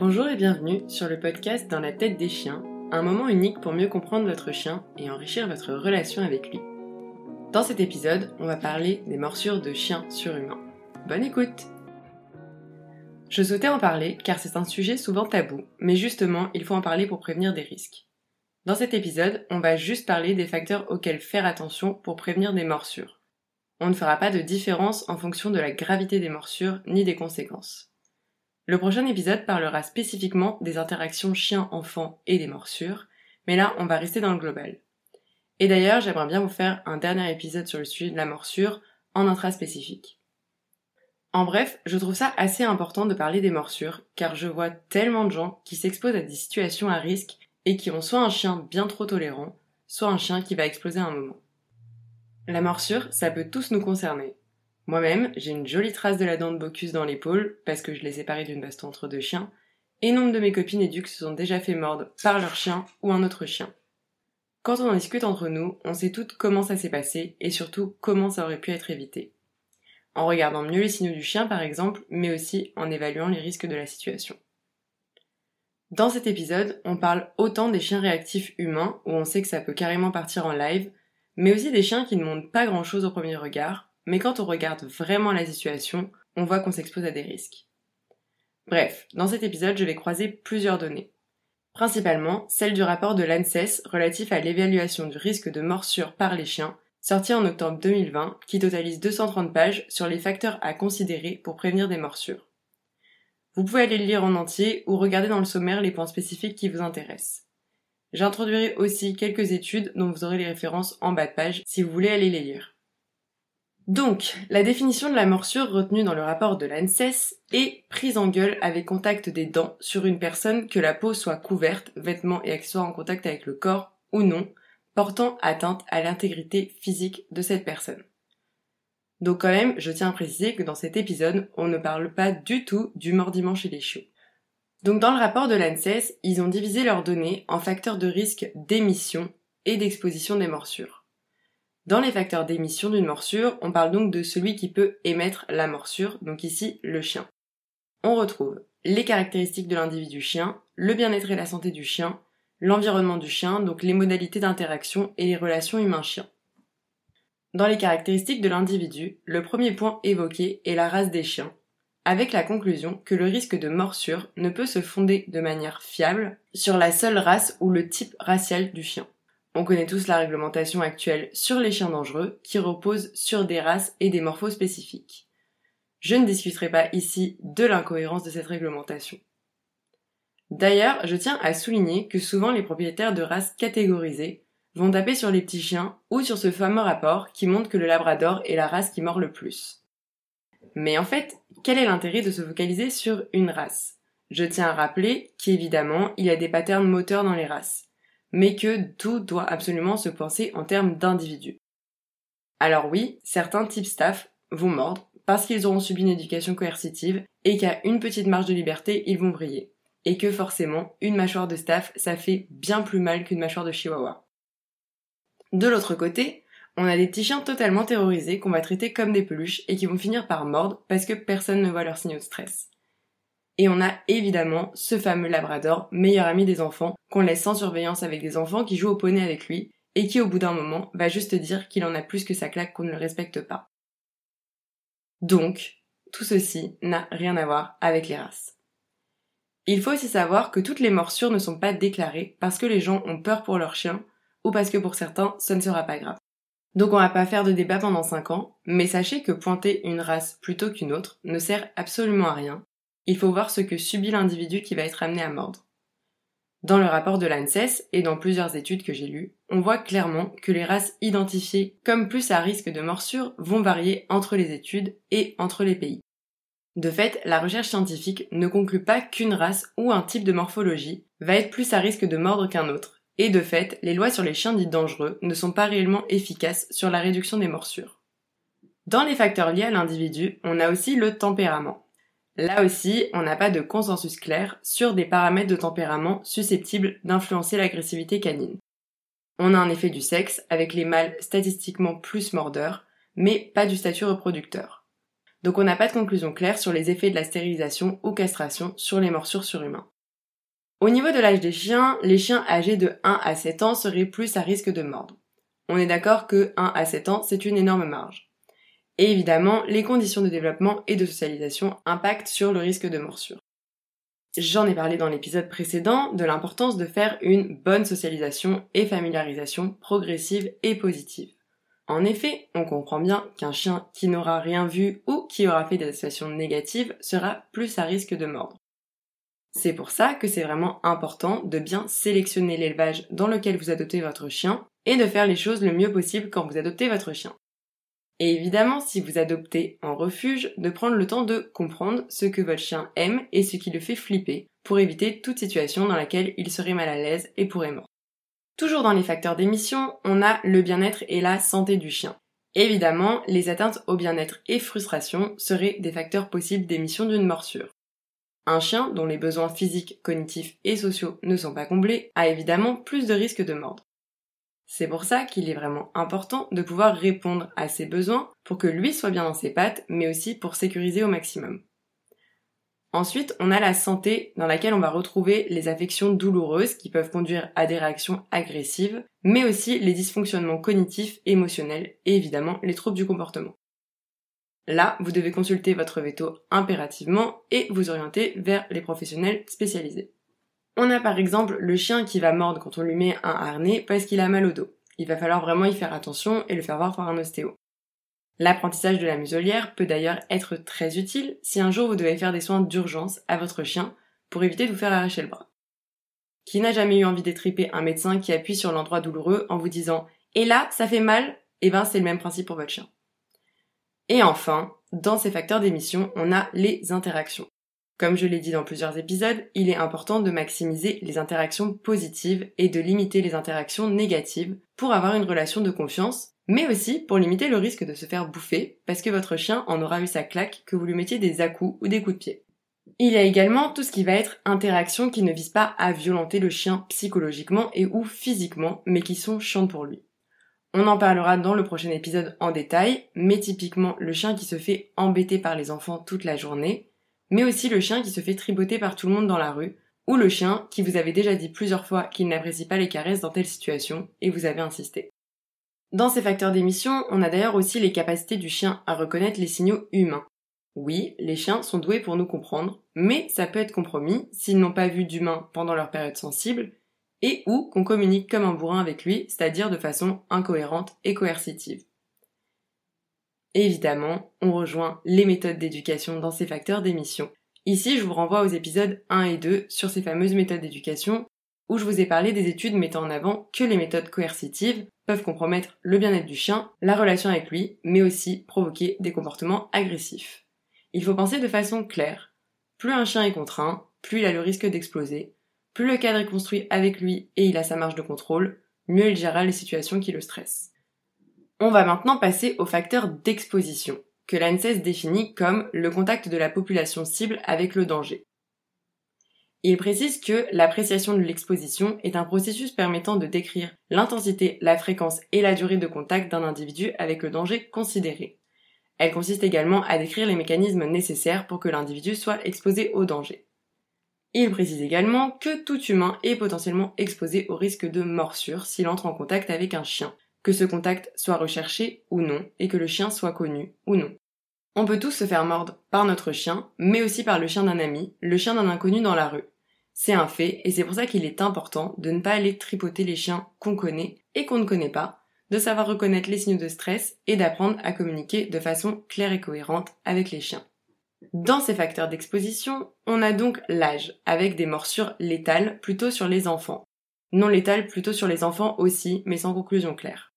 Bonjour et bienvenue sur le podcast Dans la tête des chiens, un moment unique pour mieux comprendre votre chien et enrichir votre relation avec lui. Dans cet épisode, on va parler des morsures de chiens sur humains. Bonne écoute Je souhaitais en parler car c'est un sujet souvent tabou, mais justement, il faut en parler pour prévenir des risques. Dans cet épisode, on va juste parler des facteurs auxquels faire attention pour prévenir des morsures. On ne fera pas de différence en fonction de la gravité des morsures ni des conséquences. Le prochain épisode parlera spécifiquement des interactions chien-enfant et des morsures, mais là on va rester dans le global. Et d'ailleurs j'aimerais bien vous faire un dernier épisode sur le sujet de la morsure en intra-spécifique. En bref, je trouve ça assez important de parler des morsures, car je vois tellement de gens qui s'exposent à des situations à risque et qui ont soit un chien bien trop tolérant, soit un chien qui va exploser à un moment. La morsure, ça peut tous nous concerner, moi-même, j'ai une jolie trace de la dent de Bocus dans l'épaule, parce que je l'ai séparée d'une baston entre deux chiens, et nombre de mes copines et ducs se sont déjà fait mordre par leur chien ou un autre chien. Quand on en discute entre nous, on sait toutes comment ça s'est passé et surtout comment ça aurait pu être évité. En regardant mieux les signaux du chien par exemple, mais aussi en évaluant les risques de la situation. Dans cet épisode, on parle autant des chiens réactifs humains, où on sait que ça peut carrément partir en live, mais aussi des chiens qui ne montrent pas grand chose au premier regard, mais quand on regarde vraiment la situation, on voit qu'on s'expose à des risques. Bref, dans cet épisode, je vais croiser plusieurs données. Principalement celle du rapport de l'ANSES relatif à l'évaluation du risque de morsure par les chiens, sorti en octobre 2020, qui totalise 230 pages sur les facteurs à considérer pour prévenir des morsures. Vous pouvez aller le lire en entier ou regarder dans le sommaire les points spécifiques qui vous intéressent. J'introduirai aussi quelques études dont vous aurez les références en bas de page si vous voulez aller les lire. Donc, la définition de la morsure retenue dans le rapport de l'ANSES est prise en gueule avec contact des dents sur une personne que la peau soit couverte, vêtements et accessoires en contact avec le corps ou non, portant atteinte à l'intégrité physique de cette personne. Donc quand même, je tiens à préciser que dans cet épisode, on ne parle pas du tout du mordiment chez les chiots. Donc dans le rapport de l'ANSES, ils ont divisé leurs données en facteurs de risque d'émission et d'exposition des morsures. Dans les facteurs d'émission d'une morsure, on parle donc de celui qui peut émettre la morsure, donc ici le chien. On retrouve les caractéristiques de l'individu chien, le bien-être et la santé du chien, l'environnement du chien, donc les modalités d'interaction et les relations humain-chien. Dans les caractéristiques de l'individu, le premier point évoqué est la race des chiens, avec la conclusion que le risque de morsure ne peut se fonder de manière fiable sur la seule race ou le type racial du chien. On connaît tous la réglementation actuelle sur les chiens dangereux qui repose sur des races et des morphos spécifiques. Je ne discuterai pas ici de l'incohérence de cette réglementation. D'ailleurs, je tiens à souligner que souvent les propriétaires de races catégorisées vont taper sur les petits chiens ou sur ce fameux rapport qui montre que le labrador est la race qui mord le plus. Mais en fait, quel est l'intérêt de se focaliser sur une race? Je tiens à rappeler qu'évidemment, il y a des patterns moteurs dans les races mais que tout doit absolument se penser en termes d'individus. Alors oui, certains types staff vont mordre parce qu'ils auront subi une éducation coercitive et qu'à une petite marge de liberté, ils vont briller. Et que forcément, une mâchoire de staff, ça fait bien plus mal qu'une mâchoire de chihuahua. De l'autre côté, on a des petits chiens totalement terrorisés qu'on va traiter comme des peluches et qui vont finir par mordre parce que personne ne voit leurs signaux de stress. Et on a évidemment ce fameux Labrador, meilleur ami des enfants, qu'on laisse sans surveillance avec des enfants qui jouent au poney avec lui, et qui au bout d'un moment va juste dire qu'il en a plus que sa claque qu'on ne le respecte pas. Donc, tout ceci n'a rien à voir avec les races. Il faut aussi savoir que toutes les morsures ne sont pas déclarées parce que les gens ont peur pour leur chien ou parce que pour certains ce ne sera pas grave. Donc on va pas faire de débat pendant 5 ans, mais sachez que pointer une race plutôt qu'une autre ne sert absolument à rien il faut voir ce que subit l'individu qui va être amené à mordre. Dans le rapport de l'ANSES et dans plusieurs études que j'ai lues, on voit clairement que les races identifiées comme plus à risque de morsure vont varier entre les études et entre les pays. De fait, la recherche scientifique ne conclut pas qu'une race ou un type de morphologie va être plus à risque de mordre qu'un autre, et de fait, les lois sur les chiens dits dangereux ne sont pas réellement efficaces sur la réduction des morsures. Dans les facteurs liés à l'individu, on a aussi le tempérament. Là aussi, on n'a pas de consensus clair sur des paramètres de tempérament susceptibles d'influencer l'agressivité canine. On a un effet du sexe, avec les mâles statistiquement plus mordeurs, mais pas du statut reproducteur. donc on n'a pas de conclusion claire sur les effets de la stérilisation ou castration sur les morsures sur humains. Au niveau de l'âge des chiens, les chiens âgés de 1 à 7 ans seraient plus à risque de mordre. On est d'accord que 1 à 7 ans, c'est une énorme marge. Et évidemment, les conditions de développement et de socialisation impactent sur le risque de morsure. J'en ai parlé dans l'épisode précédent de l'importance de faire une bonne socialisation et familiarisation progressive et positive. En effet, on comprend bien qu'un chien qui n'aura rien vu ou qui aura fait des associations négatives sera plus à risque de mordre. C'est pour ça que c'est vraiment important de bien sélectionner l'élevage dans lequel vous adoptez votre chien et de faire les choses le mieux possible quand vous adoptez votre chien. Et évidemment, si vous adoptez en refuge, de prendre le temps de comprendre ce que votre chien aime et ce qui le fait flipper pour éviter toute situation dans laquelle il serait mal à l'aise et pourrait mordre. Toujours dans les facteurs d'émission, on a le bien-être et la santé du chien. Évidemment, les atteintes au bien-être et frustration seraient des facteurs possibles d'émission d'une morsure. Un chien dont les besoins physiques, cognitifs et sociaux ne sont pas comblés a évidemment plus de risques de mordre. C'est pour ça qu'il est vraiment important de pouvoir répondre à ses besoins pour que lui soit bien dans ses pattes, mais aussi pour sécuriser au maximum. Ensuite, on a la santé dans laquelle on va retrouver les affections douloureuses qui peuvent conduire à des réactions agressives, mais aussi les dysfonctionnements cognitifs, émotionnels et évidemment les troubles du comportement. Là, vous devez consulter votre veto impérativement et vous orienter vers les professionnels spécialisés. On a par exemple le chien qui va mordre quand on lui met un harnais parce qu'il a mal au dos. Il va falloir vraiment y faire attention et le faire voir par un ostéo. L'apprentissage de la muselière peut d'ailleurs être très utile si un jour vous devez faire des soins d'urgence à votre chien pour éviter de vous faire arracher le bras. Qui n'a jamais eu envie d'étriper un médecin qui appuie sur l'endroit douloureux en vous disant Et là, ça fait mal Eh ben, c'est le même principe pour votre chien. Et enfin, dans ces facteurs d'émission, on a les interactions. Comme je l'ai dit dans plusieurs épisodes, il est important de maximiser les interactions positives et de limiter les interactions négatives pour avoir une relation de confiance, mais aussi pour limiter le risque de se faire bouffer parce que votre chien en aura eu sa claque que vous lui mettiez des à-coups ou des coups de pied. Il y a également tout ce qui va être interaction qui ne vise pas à violenter le chien psychologiquement et ou physiquement, mais qui sont chiantes pour lui. On en parlera dans le prochain épisode en détail, mais typiquement le chien qui se fait embêter par les enfants toute la journée, mais aussi le chien qui se fait triboter par tout le monde dans la rue, ou le chien qui vous avait déjà dit plusieurs fois qu'il n'apprécie pas les caresses dans telle situation et vous avez insisté. Dans ces facteurs d'émission, on a d'ailleurs aussi les capacités du chien à reconnaître les signaux humains. Oui, les chiens sont doués pour nous comprendre, mais ça peut être compromis s'ils n'ont pas vu d'humain pendant leur période sensible, et ou qu'on communique comme un bourrin avec lui, c'est-à-dire de façon incohérente et coercitive. Évidemment, on rejoint les méthodes d'éducation dans ces facteurs d'émission. Ici, je vous renvoie aux épisodes 1 et 2 sur ces fameuses méthodes d'éducation, où je vous ai parlé des études mettant en avant que les méthodes coercitives peuvent compromettre le bien-être du chien, la relation avec lui, mais aussi provoquer des comportements agressifs. Il faut penser de façon claire. Plus un chien est contraint, plus il a le risque d'exploser, plus le cadre est construit avec lui et il a sa marge de contrôle, mieux il gérera les situations qui le stressent. On va maintenant passer au facteur d'exposition, que l'ANSES définit comme le contact de la population cible avec le danger. Il précise que l'appréciation de l'exposition est un processus permettant de décrire l'intensité, la fréquence et la durée de contact d'un individu avec le danger considéré. Elle consiste également à décrire les mécanismes nécessaires pour que l'individu soit exposé au danger. Il précise également que tout humain est potentiellement exposé au risque de morsure s'il entre en contact avec un chien, que ce contact soit recherché ou non, et que le chien soit connu ou non. On peut tous se faire mordre par notre chien, mais aussi par le chien d'un ami, le chien d'un inconnu dans la rue. C'est un fait, et c'est pour ça qu'il est important de ne pas aller tripoter les chiens qu'on connaît et qu'on ne connaît pas, de savoir reconnaître les signes de stress et d'apprendre à communiquer de façon claire et cohérente avec les chiens. Dans ces facteurs d'exposition, on a donc l'âge, avec des morsures létales plutôt sur les enfants. Non létales plutôt sur les enfants aussi, mais sans conclusion claire.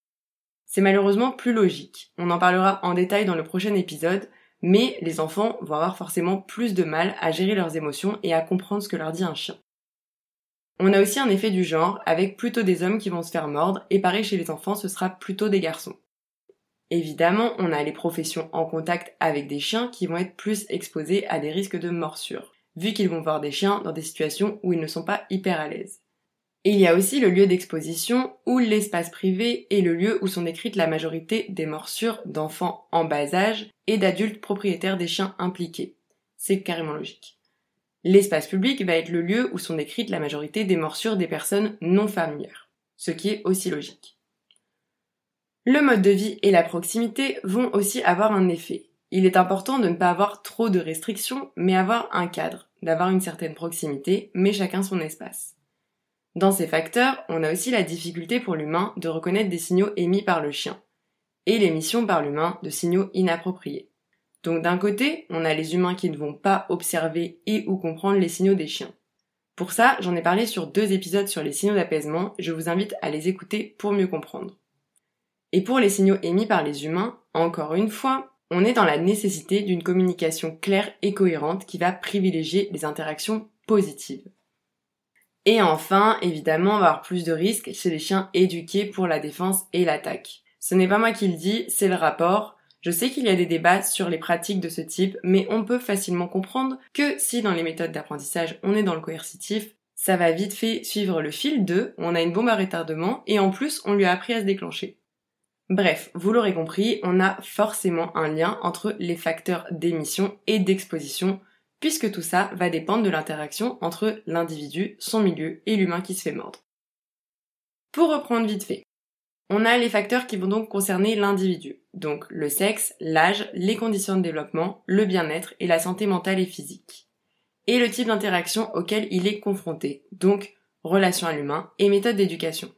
C'est malheureusement plus logique. On en parlera en détail dans le prochain épisode, mais les enfants vont avoir forcément plus de mal à gérer leurs émotions et à comprendre ce que leur dit un chien. On a aussi un effet du genre, avec plutôt des hommes qui vont se faire mordre, et pareil chez les enfants, ce sera plutôt des garçons. Évidemment, on a les professions en contact avec des chiens qui vont être plus exposés à des risques de morsure, vu qu'ils vont voir des chiens dans des situations où ils ne sont pas hyper à l'aise. Il y a aussi le lieu d'exposition où l'espace privé est le lieu où sont décrites la majorité des morsures d'enfants en bas âge et d'adultes propriétaires des chiens impliqués. C'est carrément logique. L'espace public va être le lieu où sont décrites la majorité des morsures des personnes non familières, ce qui est aussi logique. Le mode de vie et la proximité vont aussi avoir un effet. Il est important de ne pas avoir trop de restrictions, mais avoir un cadre, d'avoir une certaine proximité, mais chacun son espace. Dans ces facteurs, on a aussi la difficulté pour l'humain de reconnaître des signaux émis par le chien, et l'émission par l'humain de signaux inappropriés. Donc d'un côté, on a les humains qui ne vont pas observer et ou comprendre les signaux des chiens. Pour ça, j'en ai parlé sur deux épisodes sur les signaux d'apaisement, je vous invite à les écouter pour mieux comprendre. Et pour les signaux émis par les humains, encore une fois, on est dans la nécessité d'une communication claire et cohérente qui va privilégier les interactions positives. Et enfin, évidemment, on va avoir plus de risques chez les chiens éduqués pour la défense et l'attaque. Ce n'est pas moi qui le dis, c'est le rapport. Je sais qu'il y a des débats sur les pratiques de ce type, mais on peut facilement comprendre que si dans les méthodes d'apprentissage on est dans le coercitif, ça va vite fait suivre le fil de on a une bombe à retardement et en plus on lui a appris à se déclencher. Bref, vous l'aurez compris, on a forcément un lien entre les facteurs d'émission et d'exposition puisque tout ça va dépendre de l'interaction entre l'individu, son milieu et l'humain qui se fait mordre. Pour reprendre vite fait, on a les facteurs qui vont donc concerner l'individu, donc le sexe, l'âge, les conditions de développement, le bien-être et la santé mentale et physique. Et le type d'interaction auquel il est confronté, donc relation à l'humain et méthode d'éducation.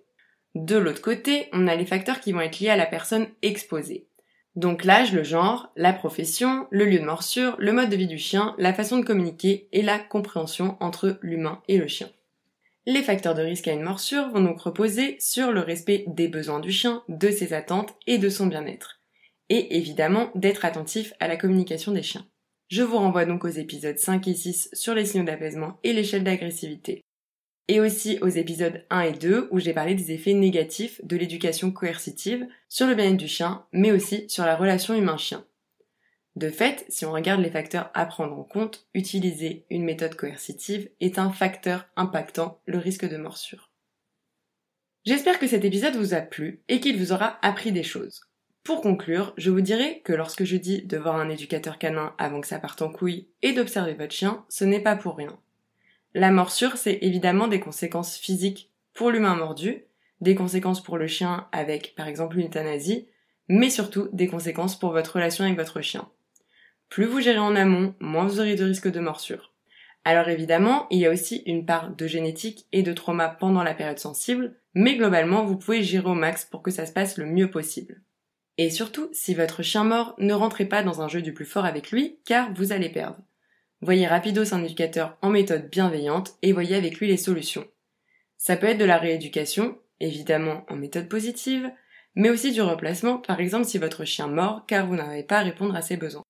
De l'autre côté, on a les facteurs qui vont être liés à la personne exposée. Donc l'âge, le genre, la profession, le lieu de morsure, le mode de vie du chien, la façon de communiquer et la compréhension entre l'humain et le chien. Les facteurs de risque à une morsure vont donc reposer sur le respect des besoins du chien, de ses attentes et de son bien-être. Et évidemment d'être attentif à la communication des chiens. Je vous renvoie donc aux épisodes 5 et 6 sur les signaux d'apaisement et l'échelle d'agressivité et aussi aux épisodes 1 et 2 où j'ai parlé des effets négatifs de l'éducation coercitive sur le bien-être du chien, mais aussi sur la relation humain-chien. De fait, si on regarde les facteurs à prendre en compte, utiliser une méthode coercitive est un facteur impactant le risque de morsure. J'espère que cet épisode vous a plu et qu'il vous aura appris des choses. Pour conclure, je vous dirais que lorsque je dis de voir un éducateur canin avant que ça parte en couille et d'observer votre chien, ce n'est pas pour rien. La morsure, c'est évidemment des conséquences physiques pour l'humain mordu, des conséquences pour le chien avec par exemple une euthanasie, mais surtout des conséquences pour votre relation avec votre chien. Plus vous gérez en amont, moins vous aurez de risques de morsure. Alors évidemment, il y a aussi une part de génétique et de trauma pendant la période sensible, mais globalement, vous pouvez gérer au max pour que ça se passe le mieux possible. Et surtout, si votre chien mort, ne rentrez pas dans un jeu du plus fort avec lui, car vous allez perdre. Voyez rapidos un éducateur en méthode bienveillante et voyez avec lui les solutions. Ça peut être de la rééducation, évidemment en méthode positive, mais aussi du replacement, par exemple si votre chien mord car vous n'arrivez pas à répondre à ses besoins.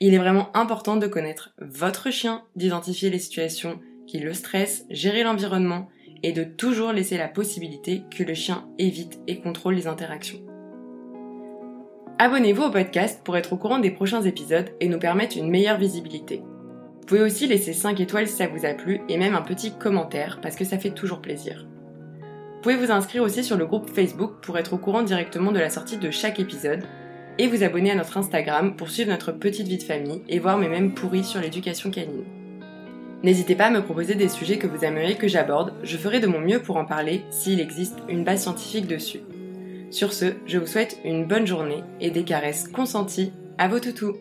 Il est vraiment important de connaître votre chien, d'identifier les situations qui le stressent, gérer l'environnement et de toujours laisser la possibilité que le chien évite et contrôle les interactions. Abonnez-vous au podcast pour être au courant des prochains épisodes et nous permettre une meilleure visibilité. Vous pouvez aussi laisser 5 étoiles si ça vous a plu et même un petit commentaire parce que ça fait toujours plaisir. Vous pouvez vous inscrire aussi sur le groupe Facebook pour être au courant directement de la sortie de chaque épisode et vous abonner à notre Instagram pour suivre notre petite vie de famille et voir mes mêmes pourris sur l'éducation canine. N'hésitez pas à me proposer des sujets que vous aimeriez que j'aborde, je ferai de mon mieux pour en parler s'il existe une base scientifique dessus. Sur ce, je vous souhaite une bonne journée et des caresses consenties à vos toutous.